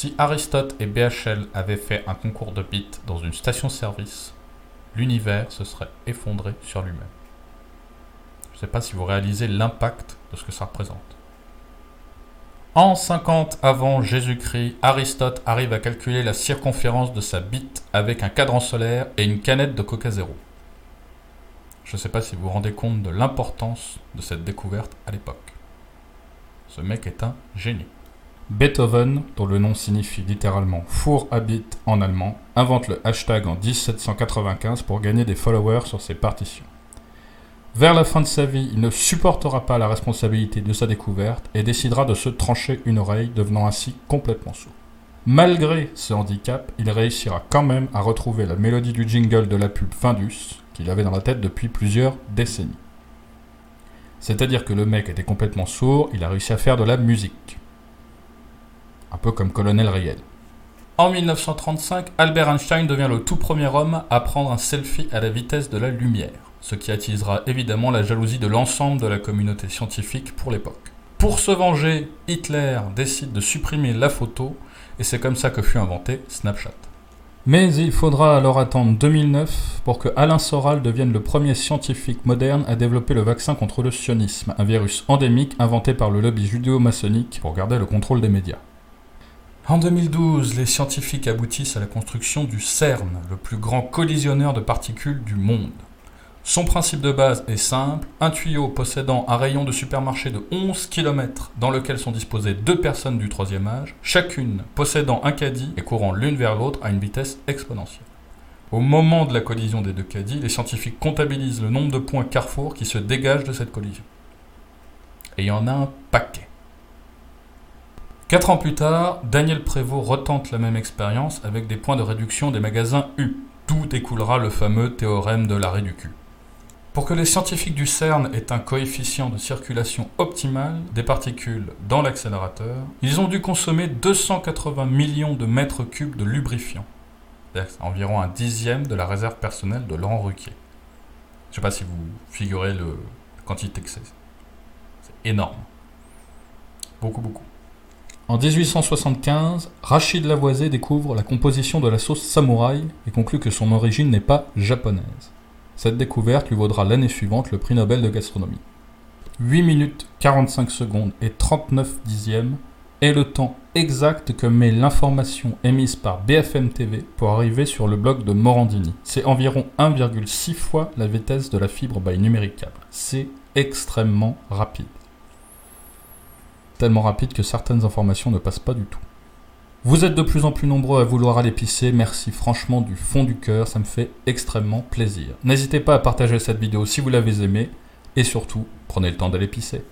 Si Aristote et BHL avaient fait un concours de bits dans une station-service, l'univers se serait effondré sur lui-même. Je ne sais pas si vous réalisez l'impact de ce que ça représente. En 50 avant Jésus-Christ, Aristote arrive à calculer la circonférence de sa bite avec un cadran solaire et une canette de Coca Zéro. Je ne sais pas si vous vous rendez compte de l'importance de cette découverte à l'époque. Ce mec est un génie. Beethoven, dont le nom signifie littéralement four à bit en allemand, invente le hashtag en 1795 pour gagner des followers sur ses partitions. Vers la fin de sa vie, il ne supportera pas la responsabilité de sa découverte et décidera de se trancher une oreille, devenant ainsi complètement sourd. Malgré ce handicap, il réussira quand même à retrouver la mélodie du jingle de la pub Findus, qu'il avait dans la tête depuis plusieurs décennies. C'est-à-dire que le mec était complètement sourd, il a réussi à faire de la musique. Un peu comme Colonel Riel. En 1935, Albert Einstein devient le tout premier homme à prendre un selfie à la vitesse de la lumière ce qui attisera évidemment la jalousie de l'ensemble de la communauté scientifique pour l'époque. Pour se venger, Hitler décide de supprimer la photo, et c'est comme ça que fut inventé Snapchat. Mais il faudra alors attendre 2009 pour que Alain Soral devienne le premier scientifique moderne à développer le vaccin contre le sionisme, un virus endémique inventé par le lobby judéo-maçonnique pour garder le contrôle des médias. En 2012, les scientifiques aboutissent à la construction du CERN, le plus grand collisionneur de particules du monde. Son principe de base est simple, un tuyau possédant un rayon de supermarché de 11 km dans lequel sont disposées deux personnes du troisième âge, chacune possédant un caddie et courant l'une vers l'autre à une vitesse exponentielle. Au moment de la collision des deux caddies, les scientifiques comptabilisent le nombre de points carrefour qui se dégagent de cette collision. Et il y en a un paquet. Quatre ans plus tard, Daniel Prévost retente la même expérience avec des points de réduction des magasins U. D'où découlera le fameux théorème de l'arrêt du cul. Pour que les scientifiques du CERN aient un coefficient de circulation optimal des particules dans l'accélérateur, ils ont dû consommer 280 millions de mètres cubes de lubrifiant. Environ un dixième de la réserve personnelle de Laurent Ruquier. Je ne sais pas si vous figurez le, la quantité que c'est. C'est énorme. Beaucoup, beaucoup. En 1875, Rachid Lavoisier découvre la composition de la sauce samouraï et conclut que son origine n'est pas japonaise. Cette découverte lui vaudra l'année suivante le prix Nobel de gastronomie. 8 minutes 45 secondes et 39 dixièmes est le temps exact que met l'information émise par BFM TV pour arriver sur le bloc de Morandini. C'est environ 1,6 fois la vitesse de la fibre by numéricable. C'est extrêmement rapide. Tellement rapide que certaines informations ne passent pas du tout. Vous êtes de plus en plus nombreux à vouloir aller pisser, merci franchement du fond du cœur, ça me fait extrêmement plaisir. N'hésitez pas à partager cette vidéo si vous l'avez aimée, et surtout, prenez le temps d'aller pisser.